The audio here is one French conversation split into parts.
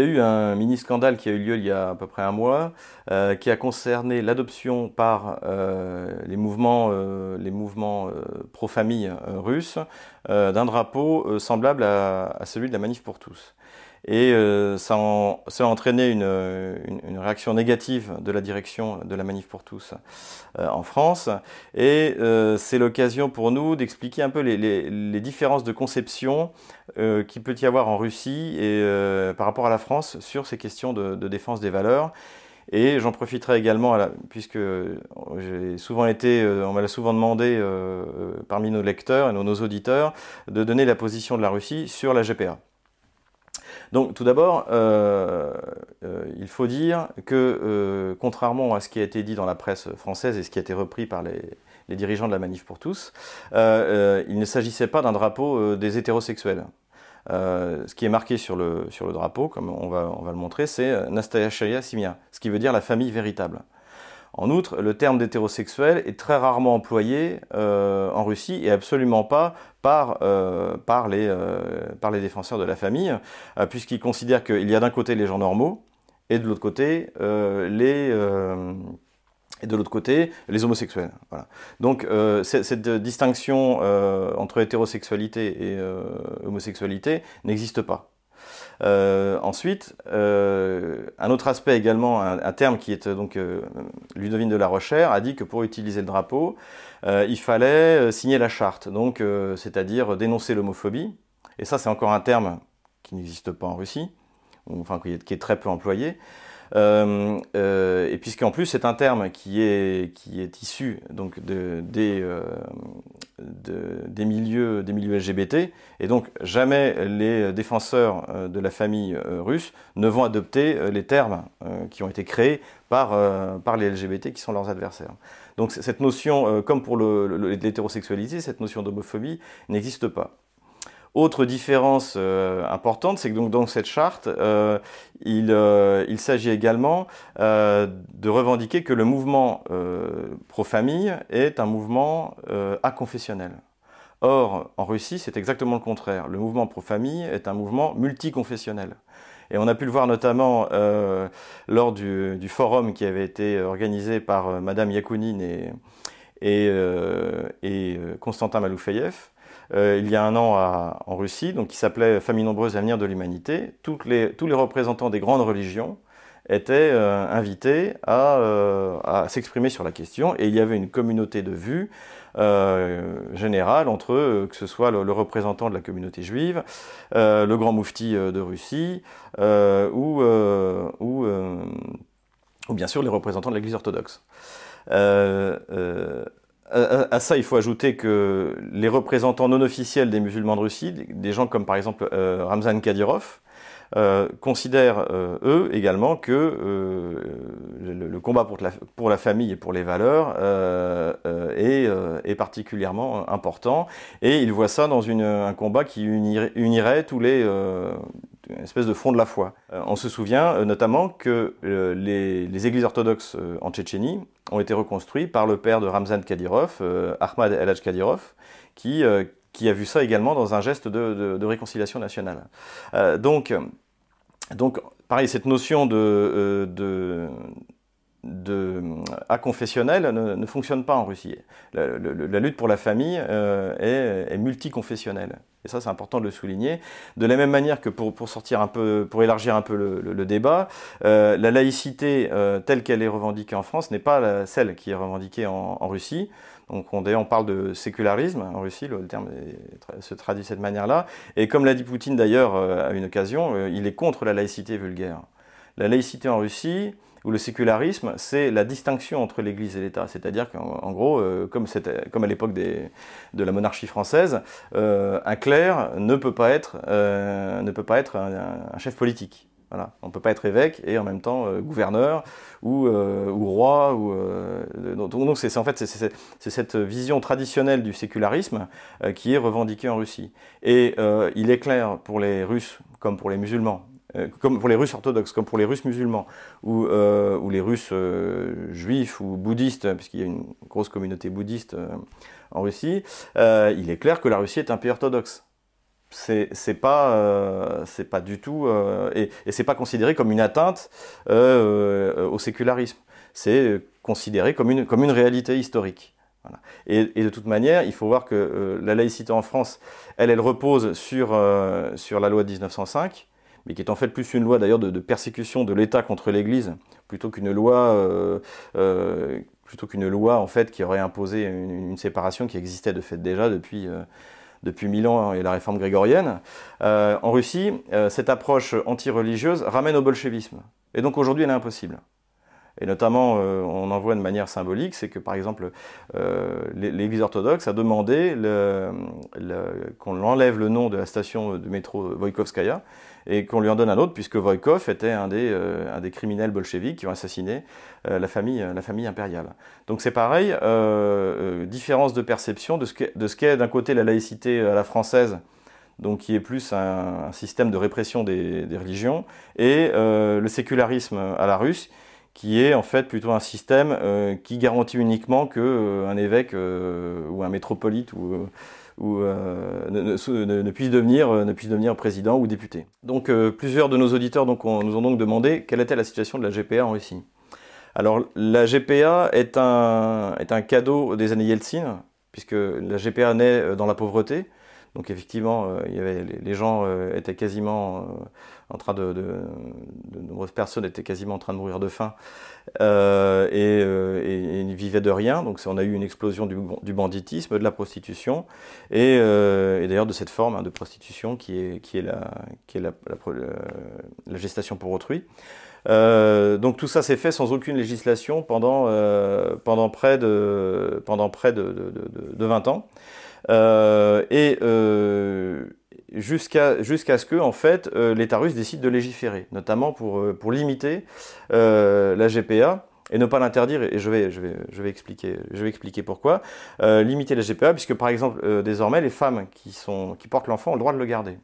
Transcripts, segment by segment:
Il y a eu un mini-scandale qui a eu lieu il y a à peu près un mois, euh, qui a concerné l'adoption par euh, les mouvements, euh, les mouvements pro-famille russes d'un drapeau semblable à, celui de la Manif pour tous. Et ça, a entraîné une, réaction négative de la direction de la Manif pour tous en France. Et c'est l'occasion pour nous d'expliquer un peu les, différences de conception qu'il peut y avoir en Russie et par rapport à la France sur ces questions de défense des valeurs. Et j'en profiterai également, puisque j'ai souvent été, euh, on m'a souvent demandé euh, euh, parmi nos lecteurs et nos, auditeurs de donner la position de la Russie sur la GPA. Donc tout d'abord, il faut dire que contrairement à ce qui a été dit dans la presse française et ce qui a été repris par les, dirigeants de la Manif pour tous, il ne s'agissait pas d'un drapeau des hétérosexuels. Euh, ce qui est marqué sur le, drapeau, comme on va, on va le montrer, c'est euh, Nastaya Simia, ce qui veut dire la famille véritable. En outre, le terme d'hétérosexuel est très rarement employé euh, en Russie et absolument pas par, les, par les défenseurs de la famille, puisqu'ils considèrent qu'il y a d'un côté les gens normaux et de l'autre côté les homosexuels. Donc euh, cette distinction euh, entre hétérosexualité et euh, homosexualité n'existe pas. Ensuite, un autre aspect également, un, terme qui est donc Ludovine de la Rochère a dit que pour utiliser le drapeau, il fallait signer la charte, donc c'est-à-dire dénoncer l'homophobie. Et ça, c'est encore un terme qui n'existe pas en Russie, enfin qui est très peu employé. Euh, euh, et puisqu'en plus c'est un terme qui est, qui est issu donc de, des, euh, des, milieux, des milieux LGBT, et donc jamais les défenseurs de la famille russe ne vont adopter les termes qui ont été créés par, par les LGBT qui sont leurs adversaires. Donc cette notion, comme pour l'hétérosexualité, cette notion d'homophobie n'existe pas. Autre différence euh, importante, c'est que donc dans cette charte, euh, euh, il, s'agit également de revendiquer que le mouvement pro-famille est un mouvement aconfessionnel. Or, en Russie, c'est exactement le contraire. Le mouvement pro-famille est un mouvement multiconfessionnel. Et on a pu le voir notamment lors du, forum qui avait été organisé par Madame Yakounine et, et, Constantin Maloufeyev, il y a un an en Russie, donc qui s'appelait Famille nombreuse, avenir de l'humanité. tous les représentants des grandes religions étaient euh, invités euh, à, s'exprimer sur la question et il y avait une communauté de vues générale entre eux, que ce soit le, représentant de la communauté juive, le grand moufti de Russie ou, bien sûr les représentants de l'Église orthodoxe à, ça, il faut ajouter que les représentants non officiels des musulmans de Russie, des gens comme par exemple euh, Ramzan Kadyrov, euh, considèrent euh, eux également que le, combat pour la, famille et pour les valeurs est, particulièrement important. Et ils voient ça dans un combat qui unirait tous les une espèce de fond de la foi. on se souvient notamment que les, les, églises orthodoxes en Tchétchénie ont été reconstruits par le père de Ramzan Kadyrov, euh, Ahmad El Kadyrov, qui, euh, qui a vu ça également dans un geste de, réconciliation nationale. Euh, donc, pareil, cette notion de de, à confessionnel ne, ne, fonctionne pas en Russie. La, lutte pour la famille est, est, multiconfessionnelle. Et ça, c'est important de le souligner. De la même manière que pour, sortir un peu, pour élargir un peu le, débat, euh, la laïcité euh, telle qu'elle est revendiquée en France n'est pas celle qui est revendiquée en, Russie. Donc on, on parle de sécularisme en Russie, le, terme se traduit de cette manière-là. Et comme l'a dit Poutine d'ailleurs euh, à une occasion, euh, il est contre la laïcité vulgaire. La laïcité en Russie, ou le sécularisme, c'est la distinction entre l'Église et l'État. C'est-à-dire qu'en gros, euh, comme, à l'époque de la monarchie française, euh, un clerc ne peut pas être, euh, ne peut pas être un, chef politique. Voilà. On ne peut pas être évêque et en même temps gouverneur ou, roi. Ou, donc c'est en fait c'est cette vision traditionnelle du sécularisme qui est revendiquée en Russie. Et il est clair pour les Russes comme pour les musulmans, comme pour les Russes orthodoxes, comme pour les Russes musulmans, ou, euh, les Russes euh, juifs ou bouddhistes, puisqu'il y a une grosse communauté bouddhiste en Russie, il est clair que la Russie est un pays orthodoxe. c'est pas pas du tout et, et c'est pas considéré comme une atteinte au sécularisme. C'est considéré comme une comme une réalité historique. Et, de toute manière, il faut voir que la laïcité en France, elle, elle repose sur, sur la loi de 1905, mais qui est en fait plus une loi d'ailleurs de, persécution de l'État contre l'Église, plutôt qu'une loi, euh, euh, plutôt qu'une loi en fait qui aurait imposé une, séparation qui existait de fait déjà depuis euh, mille ans et la réforme grégorienne. en Russie, cette approche anti-religieuse ramène au bolchevisme, et donc aujourd'hui elle est impossible. Et notamment, on en voit de manière symbolique, c'est que par exemple, l'Église orthodoxe a demandé qu'on enlève le nom de la station de métro Voïkovskaya et qu'on lui en donne un autre, puisque Voïkov était un des, euh, un des criminels bolcheviques qui ont assassiné euh, la, famille, la famille impériale. Donc c'est pareil, euh, différence de perception de ce qu'est d'un côté la laïcité à la française, donc qui est plus un, système de répression des, des religions, et le sécularisme à la russe, qui est en fait plutôt un système qui garantit uniquement qu'un évêque ou un métropolite ou ou euh, ne, puisse devenir, euh, ne puisse devenir président ou député. Donc euh, plusieurs de nos auditeurs donc, nous ont donc demandé quelle était la situation de la GPA en Russie. Alors la GPA est un, est un cadeau des années Yeltsin, puisque la GPA naît dans la pauvreté. Donc effectivement, avait, les gens étaient quasiment en train de, de, nombreuses personnes étaient quasiment en train de mourir de faim euh, et, euh, et, vivaient de rien. Donc on a eu une explosion du, banditisme, de la prostitution et, euh, d'ailleurs de cette forme hein, de prostitution qui est, qui est, la, gestation pour autrui. Euh, donc tout ça s'est fait sans aucune législation pendant, euh, pendant près de, pendant près de, de 20 ans. Euh, et jusqu'à jusqu'à ce que en fait euh, l'État russe décide de légiférer, notamment pour euh, pour limiter euh, la GPA et ne pas l'interdire. Et je vais je vais je vais expliquer je vais expliquer pourquoi limiter la GPA puisque par exemple désormais les femmes qui sont qui portent l'enfant ont le droit de le garder.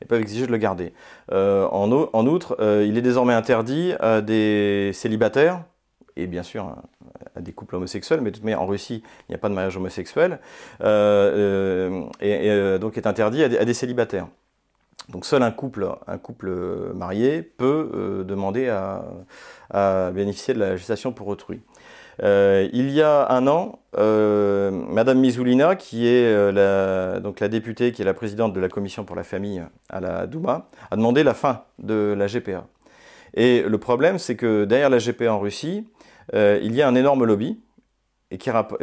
Elles peuvent exiger de le garder. en, en outre, il est désormais interdit à des célibataires et bien sûr à des couples homosexuels, mais de toute en Russie il n'y a pas de mariage homosexuel, euh, euh, et, euh, donc est interdit à des, célibataires. Donc seul un couple, un couple marié peut demander à, bénéficier de la gestation pour autrui. il y a un an, Madame Mizoulina, qui est la, donc la députée, qui est la présidente de la commission pour la famille à la Douma, a demandé la fin de la GPA. Et le problème, c'est que derrière la GPA en Russie, euh, il y a un énorme lobby, et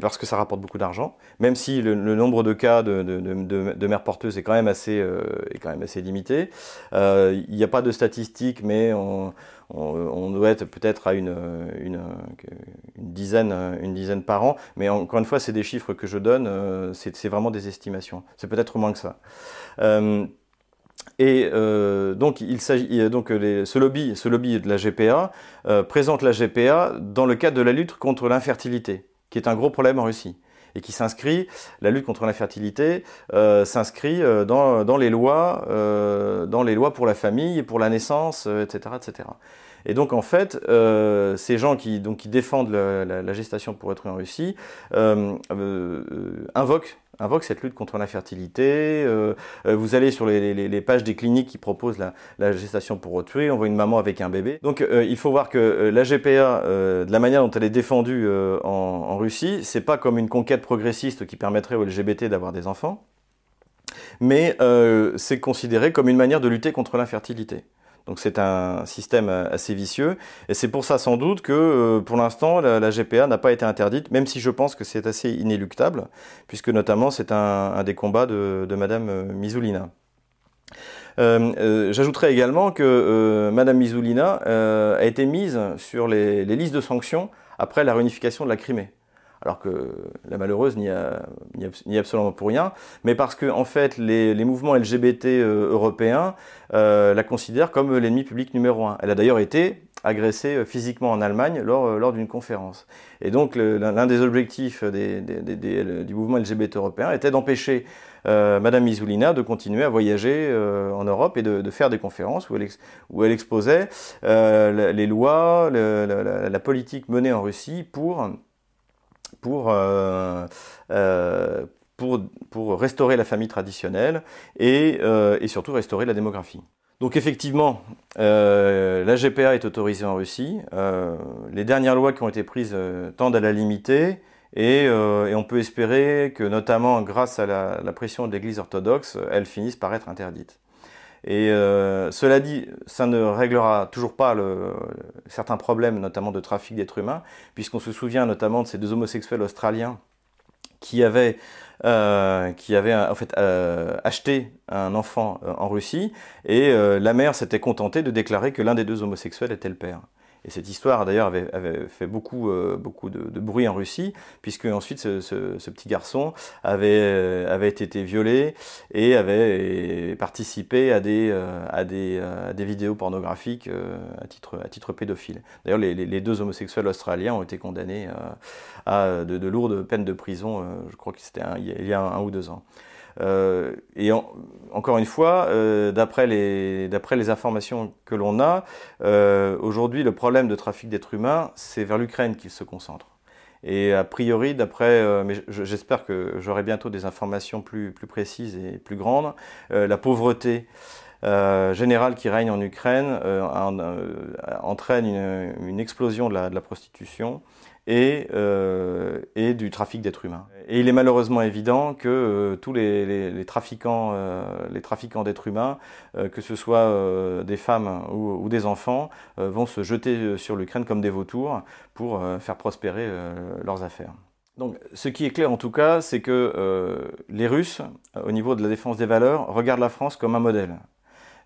parce que ça rapporte beaucoup d'argent, même si le, nombre de cas de, mères porteuses est quand même assez, euh, limité. Euh, il n'y a pas de statistiques, mais on, doit être peut-être à une, dizaine, une dizaine par an. Mais encore une fois, c'est des chiffres que je donne, c'est vraiment des estimations. C'est peut-être moins que ça. Et euh, donc, il s'agit donc lobby, ce lobby de la GPA euh, présente la GPA dans le cadre de la lutte contre l'infertilité, qui est un gros problème en Russie et qui s'inscrit, la lutte contre l'infertilité euh, s'inscrit euh, dans, dans, les lois, euh, dans les lois pour la famille, pour la naissance, etc., etc. Et donc en fait, euh, ces gens qui, donc, qui défendent la, gestation pour être en Russie euh, invoquent invoque cette lutte contre l'infertilité. Euh, euh, vous allez sur les, pages des cliniques qui proposent la, gestation pour autrui, on voit une maman avec un bébé. Donc euh, il faut voir que euh, la GPA, euh, de la manière dont elle est défendue en, en, Russie, c'est pas comme une conquête progressiste qui permettrait aux LGBT d'avoir des enfants, mais c'est considéré comme une manière de lutter contre l'infertilité. Donc c'est un système assez vicieux. Et c'est pour ça sans doute que euh, pour l'instant la, GPA n'a pas été interdite, même si je pense que c'est assez inéluctable, puisque notamment c'est un, des combats de, de Madame euh, Mizoulina. Euh, euh, J'ajouterais également que euh, Madame Mizoulina a été mise sur les listes de sanctions après la réunification de la Crimée alors que la malheureuse n'y a, a, absolument pour rien, mais parce que en fait les, mouvements LGBT euh, européens euh, la considèrent comme l'ennemi public numéro un. Elle a d'ailleurs été agressée euh, physiquement en Allemagne lors, d'une conférence. Et donc l'un des objectifs du mouvement LGBT européen était d'empêcher euh, Madame Mizoulina de continuer à voyager en Europe et de, faire des conférences où elle, exposait les lois, la, politique menée en Russie pour pour, euh, euh, pour, restaurer la famille traditionnelle et, et surtout restaurer la démographie. Donc effectivement, euh, la GPA est autorisée en Russie. Euh, les dernières lois qui ont été prises euh, tendent à la limiter et, on peut espérer que notamment grâce à la, pression de l'Église orthodoxe, elles finissent par être interdites. Et cela dit, ça ne réglera toujours pas certains problèmes, notamment de trafic d'êtres humains, puisqu'on se souvient notamment de ces deux homosexuels australiens qui avait, euh, euh, acheté un enfant euh, en Russie et la mère s'était contentée de déclarer que l'un des deux homosexuels était le père. Et cette histoire, d'ailleurs, avait, fait beaucoup, euh, de, bruit en Russie, puisque ensuite ce, petit garçon avait, euh, avait été violé et avait participé à des, euh, vidéos pornographiques à, titre, à titre pédophile. D'ailleurs, les, deux homosexuels australiens ont été condamnés à de, lourdes peines de prison, je crois que c'était il y a un ou deux ans. Euh, et encore une fois, euh, d'après les, informations que l'on a, euh, aujourd'hui le problème de trafic d'êtres humains, c'est vers l'Ukraine qu'il se concentre. Et a priori, d'après, mais j'espère que j'aurai bientôt des informations plus précises et plus grandes, la pauvreté générale qui règne en Ukraine entraîne une, explosion de la, prostitution et, euh, du trafic d'êtres humains. Et il est malheureusement évident que euh, tous les, trafiquants, euh, trafiquants d'êtres humains, euh, que ce soit euh, des femmes ou, ou des enfants, vont se jeter sur l'Ukraine comme des vautours pour faire prospérer leurs affaires. Donc, ce qui est clair en tout cas, c'est que les Russes, au niveau de la défense des valeurs, regardent la France comme un modèle.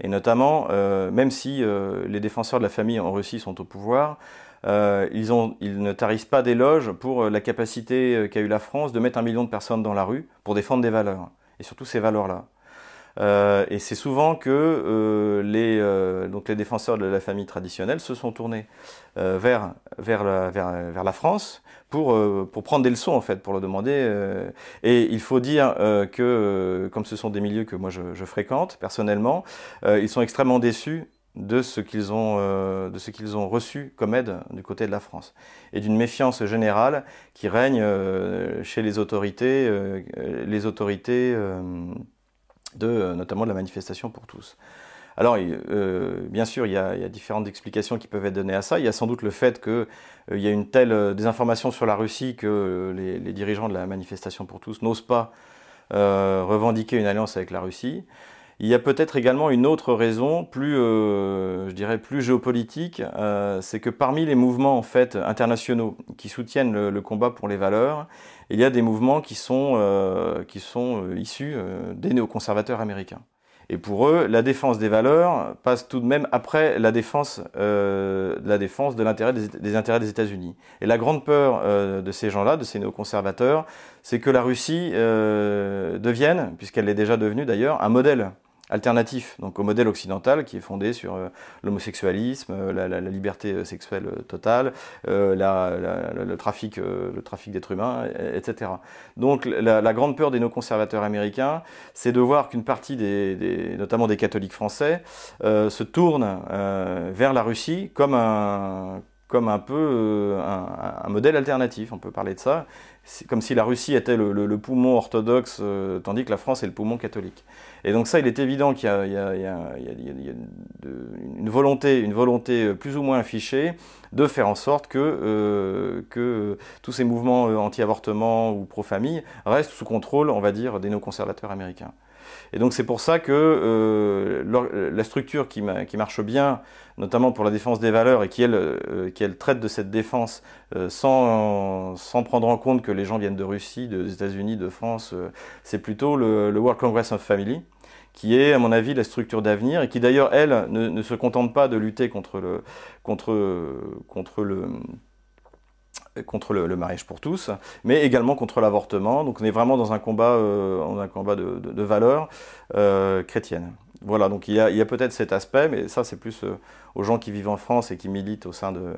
Et notamment, même si les défenseurs de la famille en Russie sont au pouvoir, euh, ils, ne tarissent pas d'éloges pour euh, la capacité euh, qu'a eu la France de mettre un million de personnes dans la rue pour défendre des valeurs, et surtout ces valeurs-là. Euh, et c'est souvent que euh, les, euh, donc les défenseurs de la famille traditionnelle se sont tournés vers, vers, la, vers, vers, la France pour, pour prendre des leçons, en fait, pour le demander. et il faut dire que, comme ce sont des milieux que moi je, je fréquente personnellement, ils sont extrêmement déçus de ce qu'ils ont, euh, de ce qu'ils ont reçu comme aide du côté de la France et d'une méfiance générale qui règne euh, chez les autorités, euh, les autorités de, notamment de la manifestation pour tous. Alors, bien sûr, il y, a, différentes explications qui peuvent être données à ça. Il y a sans doute le fait qu'il y a une telle désinformation sur la Russie que les dirigeants de la manifestation pour tous n'osent pas revendiquer une alliance avec la Russie. Il y a peut-être également une autre raison, plus, euh, je dirais, plus géopolitique, euh, c'est que parmi les mouvements en fait internationaux qui soutiennent le, combat pour les valeurs, il y a des mouvements qui sont, euh, qui sont issus des néoconservateurs américains. Et pour eux, la défense des valeurs passe tout de même après la défense, euh, la défense de l'intérêt des, intérêts des États-Unis. Et la grande peur euh, de ces gens-là, de ces néoconservateurs, c'est que la Russie euh, devienne, puisqu'elle l'est déjà devenue d'ailleurs, un modèle alternatif donc au modèle occidental qui est fondé sur euh, l'homosexualisme, euh, la, liberté euh, sexuelle totale, le trafic, le trafic d'êtres humains, etc. Donc la, grande peur des néoconservateurs américains, c'est de voir qu'une partie des, notamment des catholiques français, se tourne vers la Russie comme un comme un peu un, modèle alternatif, on peut parler de ça. Comme si la Russie était le, poumon orthodoxe, euh, tandis que la France est le poumon catholique. Et donc ça, il est évident qu'il y a, une, volonté, une volonté plus ou moins affichée de faire en sorte que, que tous ces mouvements anti-avortement ou pro-famille restent sous contrôle, on va dire, des néoconservateurs américains. Et donc c'est pour ça que euh, la structure qui, marche bien, notamment pour la défense des valeurs, et qui elle, euh, qui elle traite de cette défense euh, sans, sans, prendre en compte que les gens viennent de Russie, des États-Unis, de France, c'est plutôt le, le, World Congress of Family qui est, à mon avis, la structure d'avenir, et qui d'ailleurs, elle, ne, ne, se contente pas de lutter contre le, contre, contre le, contre le, mariage pour tous, mais également contre l'avortement. Donc on est vraiment dans un combat, euh, un combat de, valeurs euh, chrétiennes. Voilà, donc il y a, a peut-être cet aspect, mais ça c'est plus euh, aux gens qui vivent en France et qui militent au sein de,